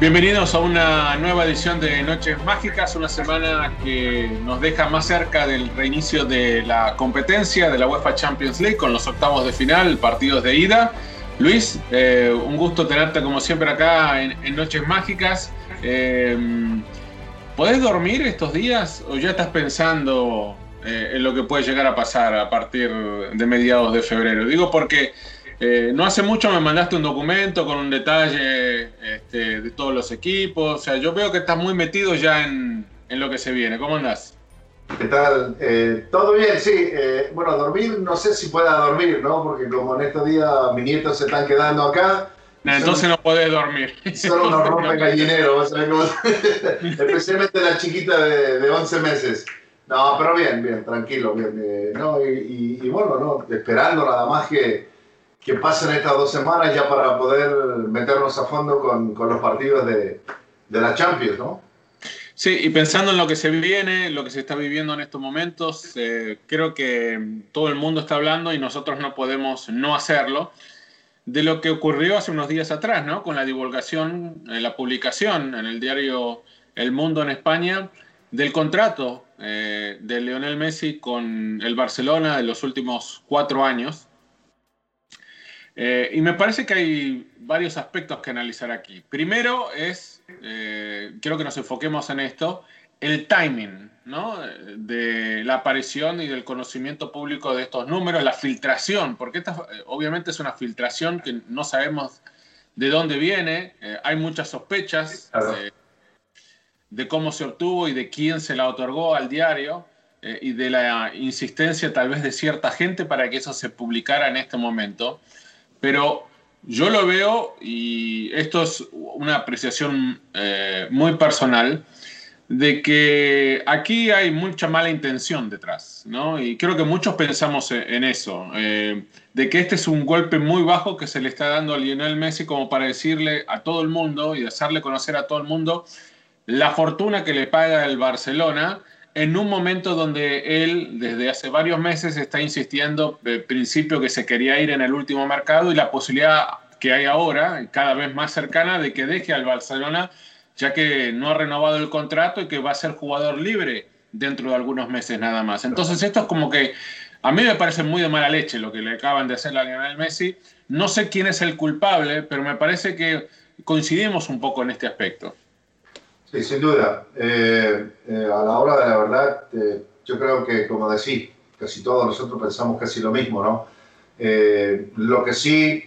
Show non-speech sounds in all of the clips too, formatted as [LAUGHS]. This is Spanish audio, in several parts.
Bienvenidos a una nueva edición de Noches Mágicas, una semana que nos deja más cerca del reinicio de la competencia de la UEFA Champions League con los octavos de final, partidos de ida. Luis, eh, un gusto tenerte como siempre acá en, Noches Mágicas. Eh, ¿Podés dormir estos días o ya estás pensando eh, en lo que puede llegar a pasar a partir de mediados de febrero? Digo porque eh, no hace mucho me mandaste un documento con un detalle este, de todos los equipos. O sea, yo veo que estás muy metido ya en, lo que se viene. ¿Cómo andás? ¿Qué tal? Eh, Todo bien, sí. Eh, bueno, dormir, no sé si pueda dormir, ¿no? Porque como en estos días mis nietos se están quedando acá. entonces no podés dormir. Solo unos [LAUGHS] rompen gallinero, [LAUGHS] especialmente la chiquita de, de, 11 meses. No, pero bien, bien, tranquilo, bien. no, y, y, bueno, no, esperando nada más que, que pasen estas dos semanas ya para poder meternos a fondo con, con los partidos de, de, la Champions, ¿no? Sí, y pensando en lo que se viene, lo que se está viviendo en estos momentos, eh, creo que todo el mundo está hablando y nosotros no podemos no hacerlo de lo que ocurrió hace unos días atrás, ¿no? Con la divulgación, eh, la publicación en el diario El Mundo en España del contrato eh, de Lionel Messi con el Barcelona de los últimos cuatro años. Eh, y me parece que hay varios aspectos que analizar aquí. Primero es, eh, quiero que nos enfoquemos en esto, el timing ¿no? de la aparición y del conocimiento público de estos números, la filtración, porque esta eh, obviamente es una filtración que no sabemos de dónde viene, hay muchas sospechas de cómo se obtuvo y de quién se la otorgó al diario. y de la insistencia tal vez de cierta gente para que eso se publicara en este momento. Pero yo lo veo, y esto es una apreciación eh, muy personal, de que aquí hay mucha mala intención detrás, ¿no? Y creo que muchos pensamos e-, en eso, eh, de que este es un golpe muy bajo que se le está dando a Lionel Messi como para decirle a todo el mundo y hacerle conocer a todo el mundo la fortuna que le paga el Barcelona en un momento donde él desde hace varios meses está insistiendo, el principio que se quería ir en el último mercado y la posibilidad que hay ahora, cada vez más cercana, de que deje al Barcelona, ya que no ha renovado el contrato y que va a ser jugador libre dentro de algunos meses nada más. Entonces esto es como que a mí me parece muy de mala leche lo que le acaban de hacer a Lionel Messi. No sé quién es el culpable, pero me parece que coincidimos un poco en este aspecto. Sí, sin duda. Eh, eh, a la hora de la verdad, eh, yo creo que, como decís, casi todos nosotros pensamos casi lo mismo, ¿no? lo que sí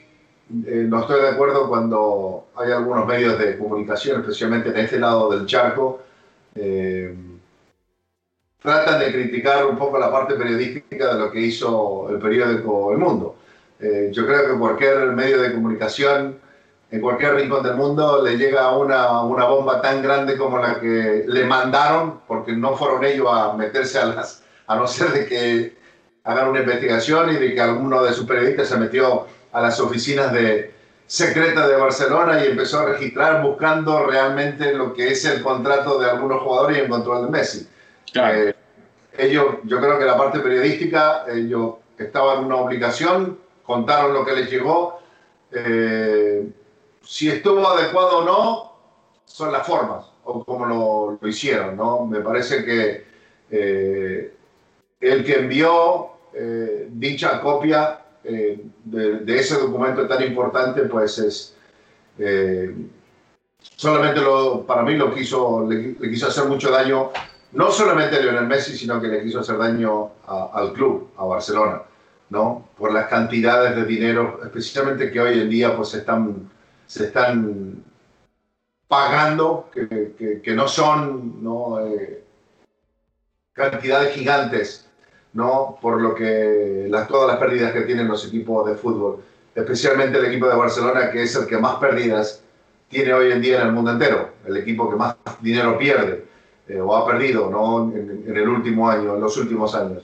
no estoy de acuerdo cuando hay algunos medios de comunicación, especialmente en este lado del charco, tratan de criticar un poco la parte periodística de lo que hizo el periódico El Mundo. yo creo que cualquier medio de comunicación en cualquier rincón del mundo le llega una, una bomba tan grande como la que le mandaron, porque no fueron ellos a meterse a las, a no ser de que hagan una investigación y de que alguno de sus periodistas se metió a las oficinas de secretas de Barcelona y empezó a registrar buscando realmente lo que es el contrato de algunos jugadores y encontró el de Messi. Eh, ellos, yo creo que la parte periodística, ellos estaban en una obligación, contaron lo que les llegó. Eh, si estuvo adecuado o no, son las formas, o como lo, hicieron, ¿no? Me parece que eh, el que envió eh, dicha copia eh, de, ese documento tan importante, pues es solamente lo, para mí lo quiso, le, quiso hacer mucho daño, no solamente a Lionel Messi, sino que le quiso hacer daño al club, a Barcelona, ¿no? Por las cantidades de dinero, especialmente que hoy en día pues están se están pagando, que, que, no son ¿no? Eh, cantidades gigantes ¿no? por lo que las, todas las pérdidas que tienen los equipos de fútbol, especialmente el equipo de Barcelona, que es el que más pérdidas tiene hoy en día en el mundo entero, el equipo que más dinero pierde eh, o ha perdido ¿no? en, el último año, en los últimos años.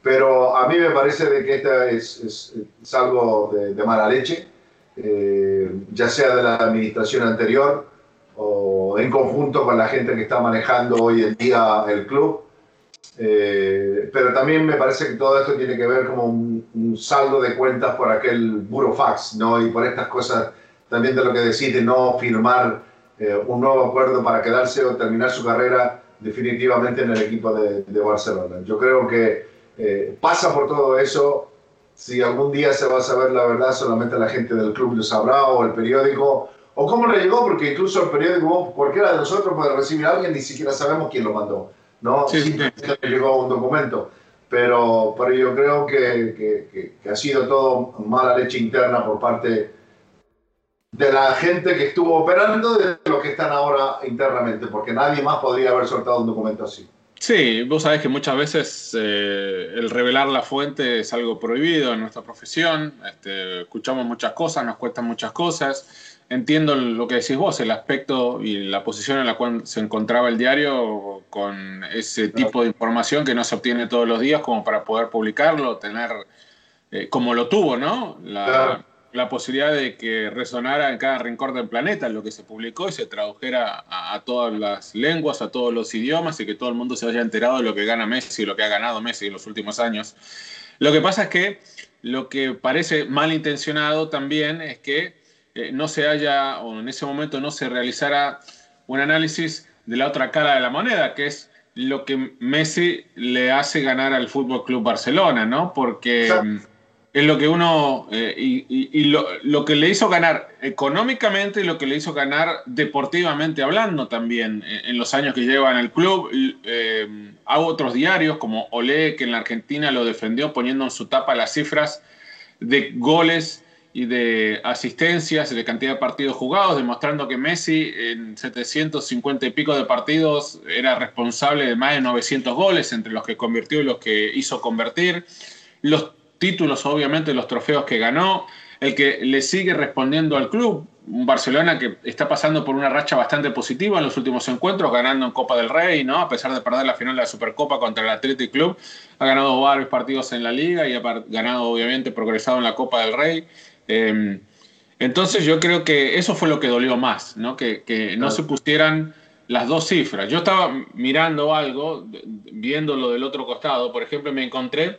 Pero a mí me parece de que esta es, es, algo de, de mala leche eh, ya sea de la administración anterior o en conjunto con la gente que está manejando hoy en día el club. Eh, pero también me parece que todo esto tiene que ver como un, saldo de cuentas por aquel burofax, ¿no? Y por estas cosas también de lo que decide no firmar eh, un nuevo acuerdo para quedarse o terminar su carrera definitivamente en el equipo de, de Barcelona. Yo creo que pasa por todo eso si algún día se va a saber la verdad, solamente la gente del club lo sabrá o el periódico, o cómo le llegó, porque incluso el periódico, cualquiera de nosotros puede recibir a alguien, ni siquiera sabemos quién lo mandó, ¿no? Sí, le llegó un documento. Pero, pero yo creo que, que, que, ha sido todo mala leche interna por parte de la gente que estuvo operando de los que están ahora internamente, porque nadie más podría haber soltado un documento así. Sí, vos sabés que muchas veces eh, el revelar la fuente es algo prohibido en nuestra profesión. Este, escuchamos muchas cosas, nos cuestan muchas cosas. Entiendo lo que decís vos, el aspecto y la posición en la cual se encontraba el diario con ese tipo de información que no se obtiene todos los días como para poder publicarlo, tener, eh, como lo tuvo, ¿no? La, la posibilidad de que resonara en cada rincón del planeta lo que se publicó y se tradujera a, todas las lenguas, a todos los idiomas y que todo el mundo se haya enterado de lo que gana Messi y lo que ha ganado Messi en los últimos años. Lo que pasa es que lo que parece malintencionado también es que eh, no se haya, o en ese momento no se realizara un análisis de la otra cara de la moneda, que es lo que Messi le hace ganar al Fútbol Club Barcelona, ¿no? Porque es lo que uno, eh, y, lo, que le hizo ganar económicamente y lo que le hizo ganar deportivamente hablando también eh, en, los años que lleva en el club. Eh, hago otros diarios como Olé, que en la Argentina lo defendió poniendo en su tapa las cifras de goles y de asistencias y de cantidad de partidos jugados, demostrando que Messi en 750 y pico de partidos era responsable de más de 900 goles, entre los que convirtió y los que hizo convertir. Los títulos, obviamente, los trofeos que ganó, el que le sigue respondiendo al club. Un Barcelona que está pasando por una racha bastante positiva en los últimos encuentros, ganando en Copa del Rey, ¿no? A pesar de perder la final de la Supercopa contra el Athletic Club, ha ganado varios partidos en la liga y ha ganado, obviamente, progresado en la Copa del Rey. Em, entonces yo creo que eso fue lo que dolió más, ¿no? Que, que no se pusieran las dos cifras. Yo estaba mirando algo, viendo lo del otro costado, por ejemplo, me encontré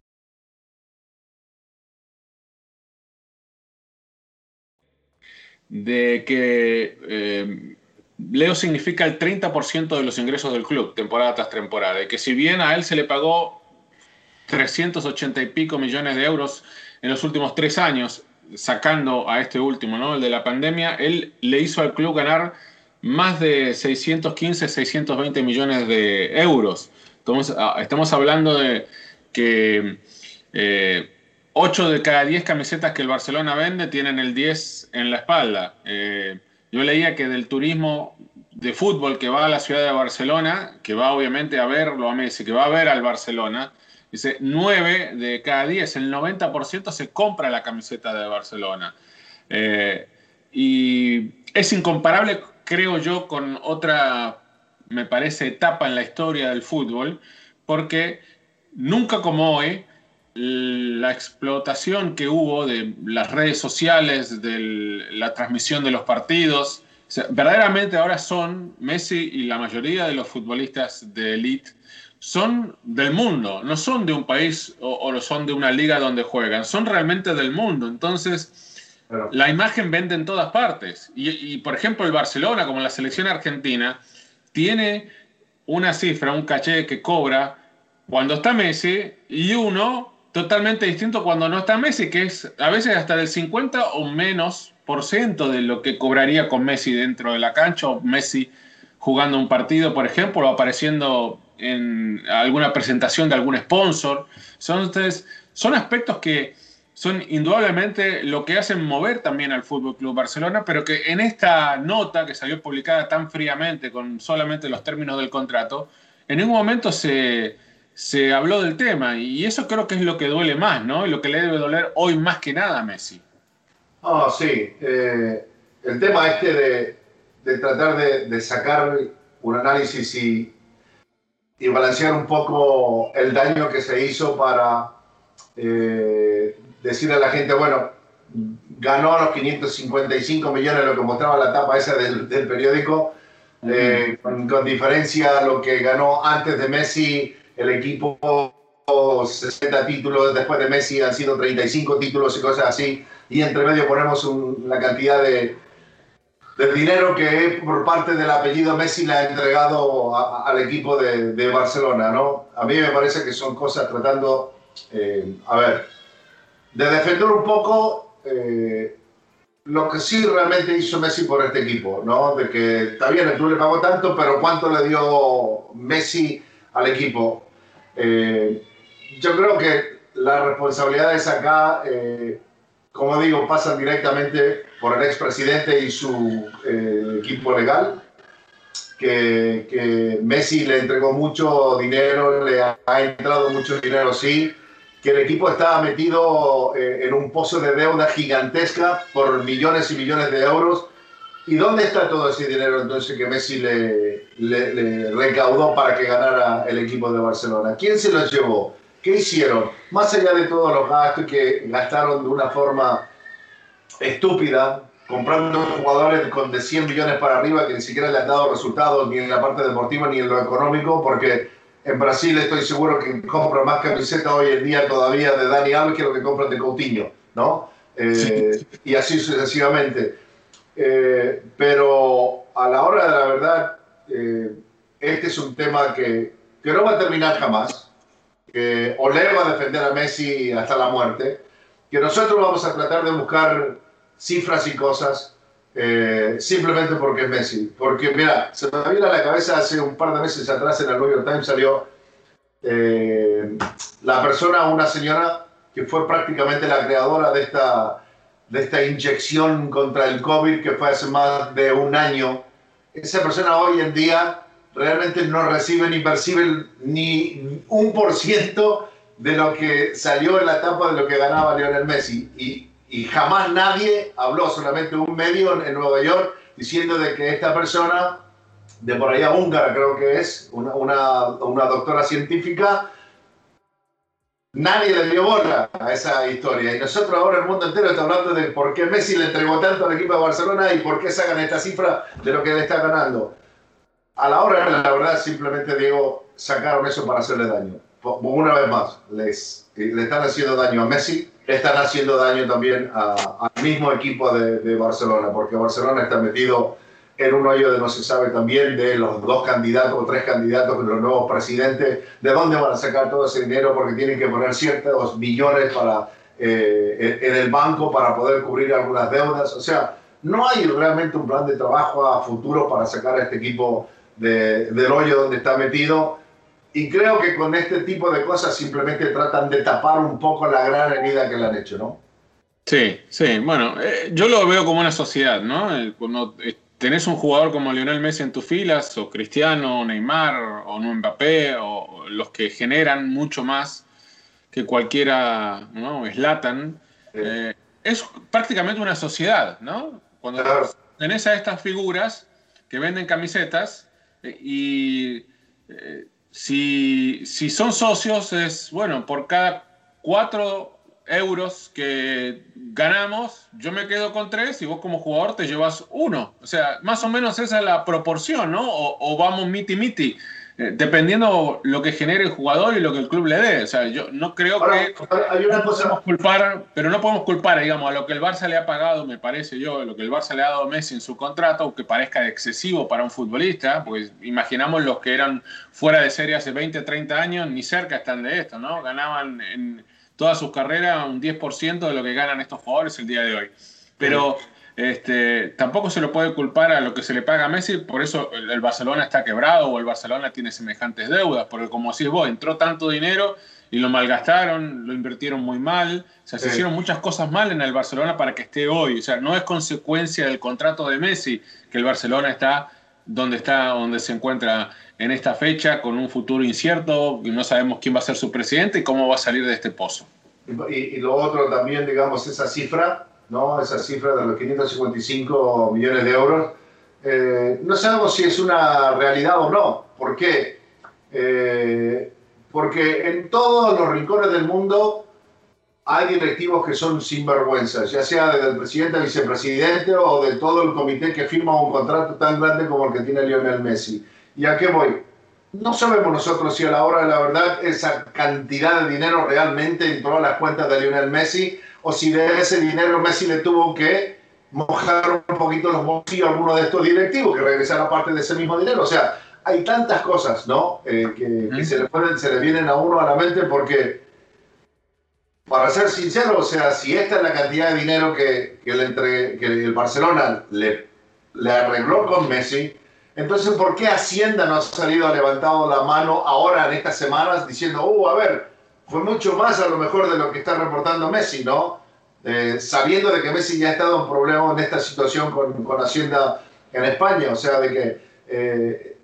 De que eh, Leo significa el 30% de los ingresos del club, temporada tras temporada, y que si bien a él se le pagó 380 y pico millones de euros en los últimos tres años, sacando a este último, ¿no? el de la pandemia, él le hizo al club ganar más de 615, 620 millones de euros. Entonces, ah, estamos hablando de que eh, 8 de cada 10 camisetas que el Barcelona vende tienen el 10 en la espalda. Eh, yo leía que del turismo de fútbol que va a la ciudad de Barcelona, que va obviamente a verlo a Messi, que va a ver al Barcelona, dice 9 de cada 10, el 90% se compra la camiseta de Barcelona. Eh, y es incomparable, creo yo, con otra, me parece, etapa en la historia del fútbol, porque nunca como hoy, la explotación que hubo de las redes sociales, de la transmisión de los partidos. verdaderamente ahora son Messi y la mayoría de los futbolistas de élite son del mundo, no son de un país o, son de una liga donde juegan, son realmente del mundo. Entonces, la imagen vende en todas partes. Y, y, por ejemplo, el Barcelona, como la selección argentina, tiene una cifra, un caché que cobra cuando está Messi y uno totalmente distinto cuando no está Messi, que es a veces hasta del 50 o menos por ciento de lo que cobraría con Messi dentro de la cancha, o Messi jugando un partido, por ejemplo, o apareciendo en alguna presentación de algún sponsor. Son, son aspectos que son indudablemente lo que hacen mover también al Fútbol Club Barcelona, pero que en esta nota que salió publicada tan fríamente con solamente los términos del contrato, en ningún momento se, se habló del tema y eso creo que es lo que duele más, ¿no? Y lo que le debe doler hoy más que nada a Messi. Ah, sí. Eh, el tema este de, de tratar de, de, sacar un análisis y, y, balancear un poco el daño que se hizo para eh, decirle a la gente, bueno, ganó los 555 millones, lo que mostraba la tapa esa del, del periódico, eh, con, con diferencia lo que ganó antes de Messi el equipo 60 títulos, después de Messi han sido 35 títulos y cosas así, y entre medio ponemos una cantidad de, de, dinero que por parte del apellido Messi le ha entregado al equipo de, de, Barcelona, ¿no? A mí me parece que son cosas tratando, eh, a ver, de defender un poco eh, lo que sí realmente hizo Messi por este equipo, ¿no? De que está bien, el club le pagó tanto, pero ¿cuánto le dio Messi al equipo? Eh, yo creo que las responsabilidades acá, eh, como digo, pasan directamente por el expresidente y su eh, equipo legal, que, que, Messi le entregó mucho dinero, le ha, ha, entrado mucho dinero, sí, que el equipo estaba metido en un pozo de deuda gigantesca por millones y millones de euros ¿Y dónde está todo ese dinero entonces que Messi le, le, recaudó para que ganara el equipo de Barcelona? ¿Quién se lo llevó? ¿Qué hicieron? Más allá de todos los gastos que gastaron de una forma estúpida, comprando jugadores con de 100 millones para arriba que ni siquiera le han dado resultados ni en la parte deportiva ni en lo económico, porque en Brasil estoy seguro que compran más camisetas hoy en día todavía de Dani Alves que lo que compran de Coutinho, ¿no? Eh, y así sucesivamente. Eh, pero a la hora de la verdad, eh, este es un tema que, que, no va a terminar jamás, que Olé va a defender a Messi hasta la muerte, que nosotros vamos a tratar de buscar cifras y cosas eh, simplemente porque es Messi. Porque, mira, se me vino a la cabeza hace un par de meses atrás en el New York Times salió eh, la persona, una señora que fue prácticamente la creadora de esta, de esta inyección contra el COVID que fue hace más de un año. Esa persona hoy en día realmente no recibe ni percibe ni un por ciento de lo que salió en la etapa de lo que ganaba Lionel Messi. Y y jamás nadie habló, solamente un medio en, Nueva York, diciendo de que esta persona, de por allá húngara creo que es, una, una, una doctora científica, nadie le dio bola a esa historia. Y nosotros ahora el mundo entero está hablando de por qué Messi le entregó tanto al equipo de Barcelona y por qué sacan esta cifra de lo que le está ganando. A la hora, la verdad, simplemente digo, sacaron eso para hacerle daño. Una vez más, les, le están haciendo daño a Messi, están haciendo daño también al mismo equipo de, Barcelona, porque Barcelona está metido en un hoyo de no se sabe también de los dos candidatos o tres candidatos de los nuevos presidentes, de dónde van a sacar todo ese dinero porque tienen que poner ciertos millones para, eh, en el banco para poder cubrir algunas deudas. O sea, no hay realmente un plan de trabajo a futuro para sacar a este equipo del hoyo donde está metido y creo que con este tipo de cosas simplemente tratan de tapar un poco la gran herida que le han hecho, ¿no? Sí, sí, bueno, eh, yo lo veo como una sociedad, ¿no? Eh, cuando eh, tenés un jugador como Lionel Messi en tus filas, o Cristiano, o Neymar, o Mbappé, o los que generan mucho más que cualquiera, ¿no? Slatan, es prácticamente una sociedad, ¿no? Cuando tenés a estas figuras que venden camisetas y si, si son socios, es, bueno, por cada cuatro euros que ganamos, yo me quedo con tres y vos como jugador te llevas uno. O sea, más o menos esa es la proporción, ¿no? O, o vamos miti miti. Eh, dependiendo lo que genere el jugador y lo que el club le dé. O sea, yo no creo que hay una cosa... podemos culpar, pero no podemos culpar, digamos, a lo que el Barça le ha pagado, me parece yo, a lo que el Barça le ha dado a Messi en su contrato, que parezca excesivo para un futbolista, pues imaginamos los que eran fuera de serie hace 20, 30 años, ni cerca están de esto, ¿no? Ganaban en todas sus carreras un 10% de lo que ganan estos jugadores el día de hoy. Pero... Este, tampoco se lo puede culpar a lo que se le paga a Messi, por eso el, Barcelona está quebrado o el Barcelona tiene semejantes deudas, porque como decís vos, entró tanto dinero y lo malgastaron, lo invirtieron muy mal, o sea, se hicieron muchas cosas mal en el Barcelona para que esté hoy, o sea, no es consecuencia del contrato de Messi que el Barcelona está donde está, donde se encuentra en esta fecha, con un futuro incierto, y no sabemos quién va a ser su presidente y cómo va a salir de este pozo. Y, lo otro también, digamos, esa cifra ¿no? esa cifra de los 555 millones de euros. Eh, no sabemos si es una realidad o no. ¿Por qué? Eh, porque en todos los rincones del mundo hay directivos que son sinvergüenzas, ya sea desde el presidente al vicepresidente o de todo el comité que firma un contrato tan grande como el que tiene Lionel Messi. ¿Y a qué voy? No sabemos nosotros si a la hora de la verdad esa cantidad de dinero realmente entró a las cuentas de Lionel Messi o si de ese dinero Messi le tuvo que mojar un poquito los bolsillos a alguno de estos directivos que regresara parte de ese mismo dinero. O sea, hay tantas cosas, ¿no? Eh, que, se, le pueden, se le vienen a uno a la mente porque, para ser sincero, o sea, si esta es la cantidad de dinero que, que, entre, que el Barcelona le, arregló con Messi, entonces, ¿por qué Hacienda no ha salido, ha levantado la mano ahora en estas semanas diciendo, uh, a ver, fue mucho más a lo mejor de lo que está reportando Messi, ¿no? Eh, sabiendo de que Messi ya ha estado en problemas en esta situación con, con Hacienda en España, o sea, de que eh,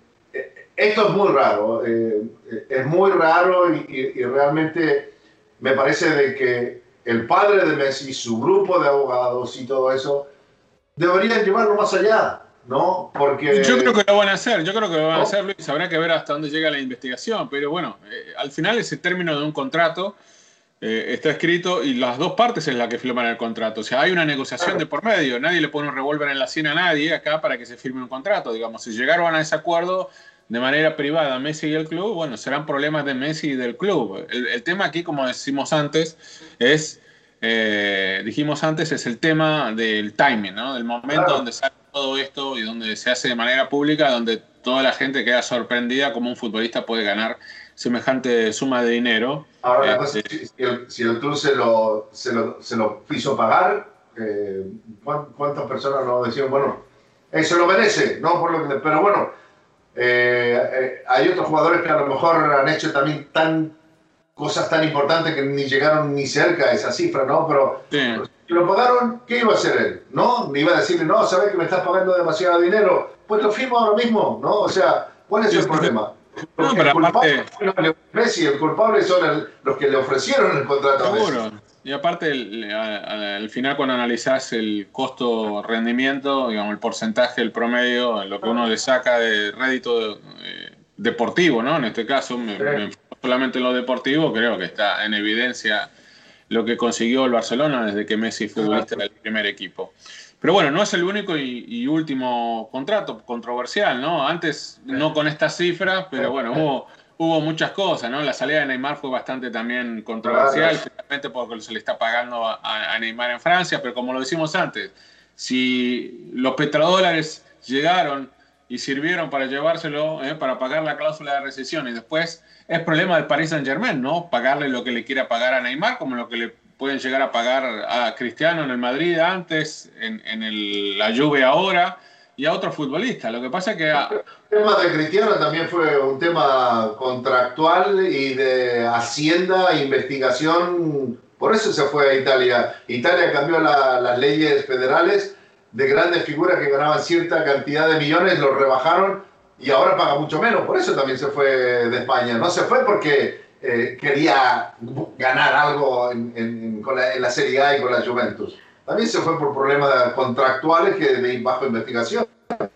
esto es muy raro, eh, es muy raro y, realmente me parece de que el padre de Messi, su grupo de abogados y todo eso, deberían llevarlo más allá. ¿no? Porque... Yo creo que lo van a hacer, yo creo que lo van a hacer, Luis, habrá que ver hasta dónde llega la investigación, pero bueno, eh, al final ese término de un contrato eh, está escrito y las dos partes es la que firman el contrato, o sea, hay una negociación de por medio, nadie le pone un revólver en la sien a nadie acá para que se firme un contrato, digamos, si llegaron a ese acuerdo de manera privada Messi y el club, bueno, serán problemas de Messi y del club. El, tema aquí, como decimos antes, es... Eh, dijimos antes, es el tema del timing, ¿no? Del momento donde sale todo esto y donde se hace de manera pública, donde toda la gente queda sorprendida como un futbolista puede ganar semejante suma de dinero. Ahora, este, si, el, club se lo, se lo, se lo quiso pagar, eh, ¿cuántas personas nos decían, bueno, eso lo merece, ¿no? Por lo que, pero bueno, eh, eh, hay otros jugadores que a lo mejor han hecho también tan cosas tan importantes que ni llegaron ni cerca a esa cifra, ¿no? Pero si lo pagaron, ¿qué iba a hacer él? ¿No? Me iba a decirle, no, sabes que me estás pagando demasiado dinero, pues lo firmo ahora mismo, ¿no? O sea, ¿cuál es el problema? no, pero el culpable aparte... Messi, el culpable son los que le ofrecieron el contrato Seguro. A Messi. Y aparte, al final cuando analizás el costo-rendimiento, digamos, el porcentaje, el promedio, lo que uno le saca de rédito eh, deportivo, ¿no? En este caso, me, me solamente en lo deportivo, creo que está en evidencia lo que consiguió el Barcelona desde que Messi fue futbolista del primer equipo. Pero bueno, no es el único y, último contrato controversial, ¿no? Antes, no con estas cifras, pero bueno, hubo, hubo muchas cosas, ¿no? La salida de Neymar fue bastante también controversial, especialmente porque se le está pagando a, Neymar en Francia, pero como lo decimos antes, si los petrodólares llegaron y sirvieron para llevárselo, ¿eh? para pagar la cláusula de recesión y después es problema del Paris Saint Germain, ¿no? Pagarle lo que le quiera pagar a Neymar, como lo que le pueden llegar a pagar a Cristiano en el Madrid antes, en, en el, la Juve ahora y a otros futbolistas. Lo que pasa es que... El tema de Cristiano también fue un tema contractual y de hacienda, investigación. Por eso se fue a Italia. Italia cambió las leyes federales de grandes figuras que ganaban cierta cantidad de millones, los rebajaron y ahora paga mucho menos. Por eso también se fue de España. No se fue porque eh, quería ganar algo en, la, Serie A y con la Juventus. También se fue por problemas contractuales que de bajo investigación.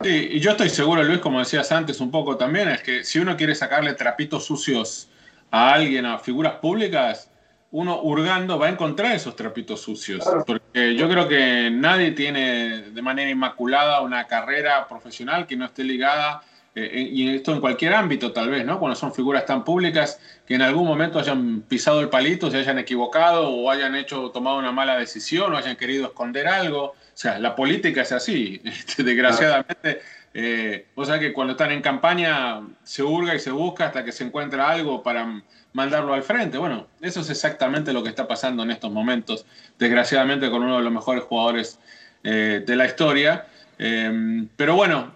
Sí, y yo estoy seguro, Luis, como decías antes un poco también, es que si uno quiere sacarle trapitos sucios a alguien, a figuras públicas, uno hurgando va a encontrar esos trapitos sucios. Porque yo creo que nadie tiene de manera inmaculada una carrera profesional que no esté ligada eh, eh, y esto en cualquier ámbito tal vez, ¿no? Cuando son figuras tan públicas que en algún momento hayan pisado el palito, se hayan equivocado o hayan hecho, tomado una mala decisión o hayan querido esconder algo. O sea, la política es así, [LAUGHS] este, desgraciadamente. Eh, o sea que cuando están en campaña se hurga y se busca hasta que se encuentra algo para mandarlo al frente. Bueno, eso es exactamente lo que está pasando en estos momentos, desgraciadamente con uno de los mejores jugadores de la historia. pero bueno,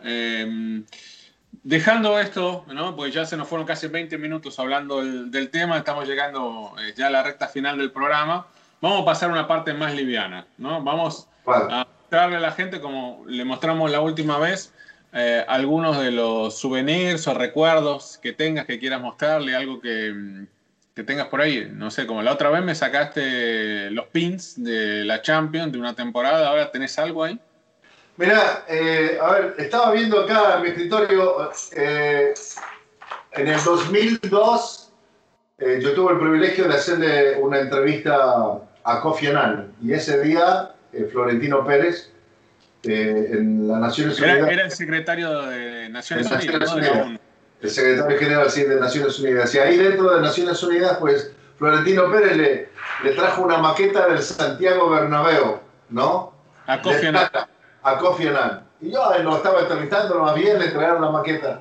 Dejando esto, ¿no? pues ya se nos fueron casi 20 minutos hablando del, tema, estamos llegando eh, ya a la recta final del programa. Vamos a pasar a una parte más liviana, ¿no? Vamos a mostrarle a la gente, como le mostramos la última vez, eh, algunos de los souvenirs o recuerdos que tengas, que quieras mostrarle, algo que, que tengas por ahí. No sé, como la otra vez me sacaste los pins de la Champions de una temporada, ahora tenés algo ahí. Mira, eh, a ver, estaba viendo acá en mi escritorio, eh, en el 2002 eh, yo tuve el privilegio de hacerle una entrevista a Kofi Annan. Y ese día Florentino Pérez en las Naciones Unidas... Era el secretario de Naciones, Unidas, El secretario general de Naciones Unidas. Y ahí dentro de Naciones Unidas, pues Florentino Pérez le, le trajo una maqueta del Santiago Bernabéu, ¿no? A Kofi Annan a Kofi Annan. Y yo lo estaba entrevistando, más bien le trajeron la maqueta.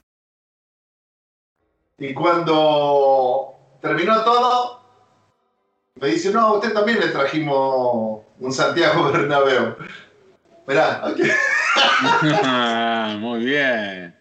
Y cuando terminó todo, me dice, no, a usted también le trajimos un Santiago [LAUGHS] Bernabéu. Mirá, aquí. [LAUGHS] Muy bien.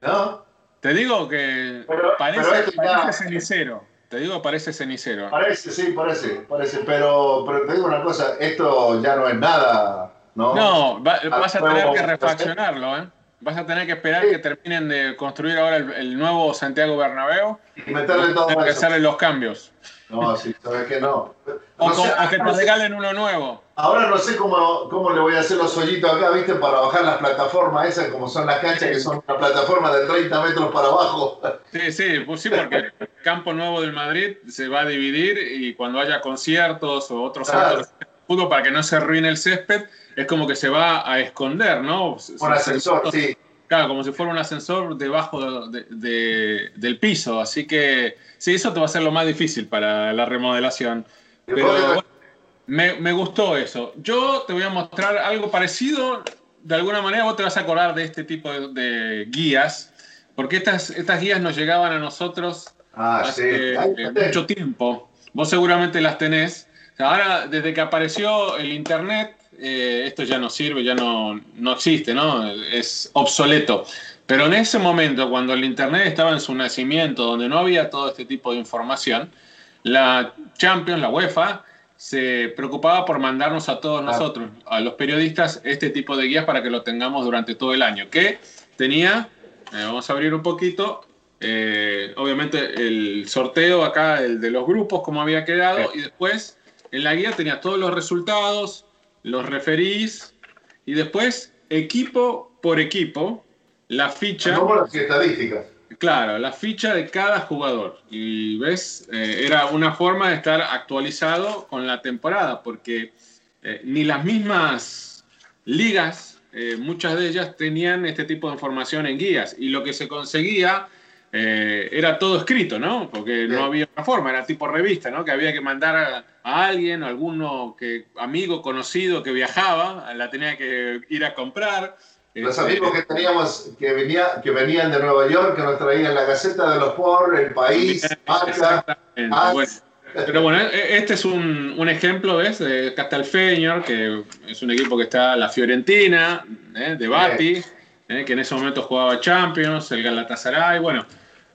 ¿no? Te digo que Pero- parece, pero ya- cenicero. Te digo, parece cenicero. Parece, sí, parece, parece. Pero, pero te digo una cosa, esto ya no es nada, ¿no? No, va- vas a tener que refaccionarlo, ¿eh? Vas a tener que esperar que terminen de construir ahora el, el nuevo Santiago Bernabéu Y meterle todo que hacerle los cambios. No, sí, sabes que no. O, No con- sé, o que te regalen uno nuevo. Ahora no sé cómo, cómo le voy a hacer los hoyitos acá, ¿viste? Para bajar las plataformas esas, como son las canchas, que son una plataforma de 30 metros para abajo. Sí, sí, pues sí, porque el campo nuevo del Madrid se va a dividir y cuando haya conciertos o otros Claro. de fútbol para que no se arruine el césped, es como que se va a esconder, ¿no? Un ascensor, sí. Claro, como si fuera un ascensor debajo de- de- del piso. Así que sí, eso te va a ser lo más difícil para la remodelación. Pero bueno, me, me gustó eso. Yo te voy a mostrar algo parecido. De alguna manera vos te vas a acordar de este tipo de, de guías, porque estas, estas guías nos llegaban a nosotros Ah, sí. hace Ahí eh, mucho tiempo. Vos seguramente las tenés. Ahora, desde que apareció el Internet, eh, esto ya no sirve, ya no, no existe, ¿no? Es obsoleto. Pero en ese momento, cuando el Internet estaba en su nacimiento, donde no había todo este tipo de información, la Champions, la UEFA, se preocupaba por mandarnos a todos nosotros, a los periodistas, este tipo de guías para que lo tengamos durante todo el año. Que tenía, eh, vamos a abrir un poquito, eh, obviamente el sorteo acá, el de los grupos, como había quedado, y después en la guía tenía todos los resultados, los referís, y después equipo por equipo, la ficha. Números y estadísticas. Claro, la ficha de cada jugador. Y ves, Eh, era una forma de estar actualizado con la temporada, porque eh, ni las mismas ligas, eh, muchas de ellas tenían este tipo de información en guías. Y lo que se conseguía eh, era todo escrito, ¿no? Porque no había otra forma, era tipo revista, ¿no? Que había que mandar a, a alguien, alguno que, amigo, conocido que viajaba, la tenía que ir a comprar. Los Este, amigos que teníamos que, venía, que venían de Nueva York, que nos traían la Gaceta de los Por, El País, Marca. Bueno, pero bueno, e- este es un, un ejemplo, ¿ves? De Castelfeñor, que es un equipo que está la Fiorentina, ¿eh? de Bati, ¿eh? que en ese momento jugaba Champions, el Galatasaray, bueno,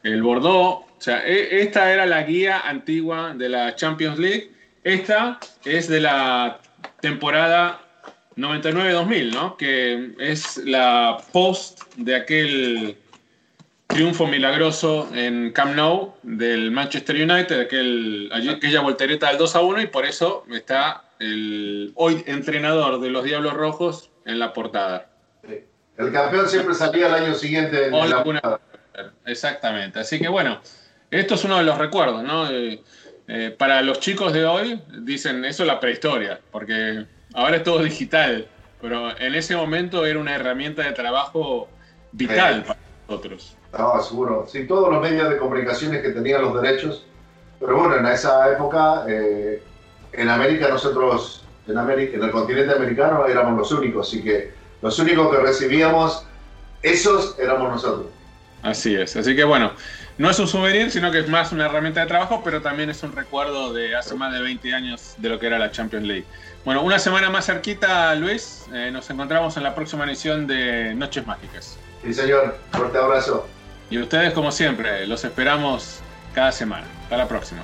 el Bordeaux. O sea, e- esta era la guía antigua de la Champions League. Esta es de la temporada 99-2000, ¿no? Que es la post de aquel triunfo milagroso en Camp Nou del Manchester United, aquel, aquella voltereta del 2 a 1 y por eso está el hoy entrenador de los Diablos Rojos en la portada. El campeón siempre salía el año siguiente en O la alguna- Exactamente. Así que bueno, esto es uno de los recuerdos, ¿no? Eh, eh, para los chicos de hoy dicen eso es la prehistoria, porque ahora es todo digital, pero en ese momento era una herramienta de trabajo vital Sí. para nosotros. No, seguro. Sí, todos los medios de comunicaciones que tenían los derechos. Pero bueno, en esa época, eh, en América nosotros, en, América, en el continente americano, éramos los únicos. Así que los únicos que recibíamos, esos éramos nosotros. Así es. Así que bueno, no es un souvenir, sino que es más una herramienta de trabajo, pero también es un recuerdo de hace más de 20 años de lo que era la Champions League. Bueno, una semana más cerquita, Luis. Eh, nos encontramos en la próxima edición de Noches Mágicas. Sí, señor. Fuerte abrazo. Y ustedes, como siempre, los esperamos cada semana. Hasta la próxima.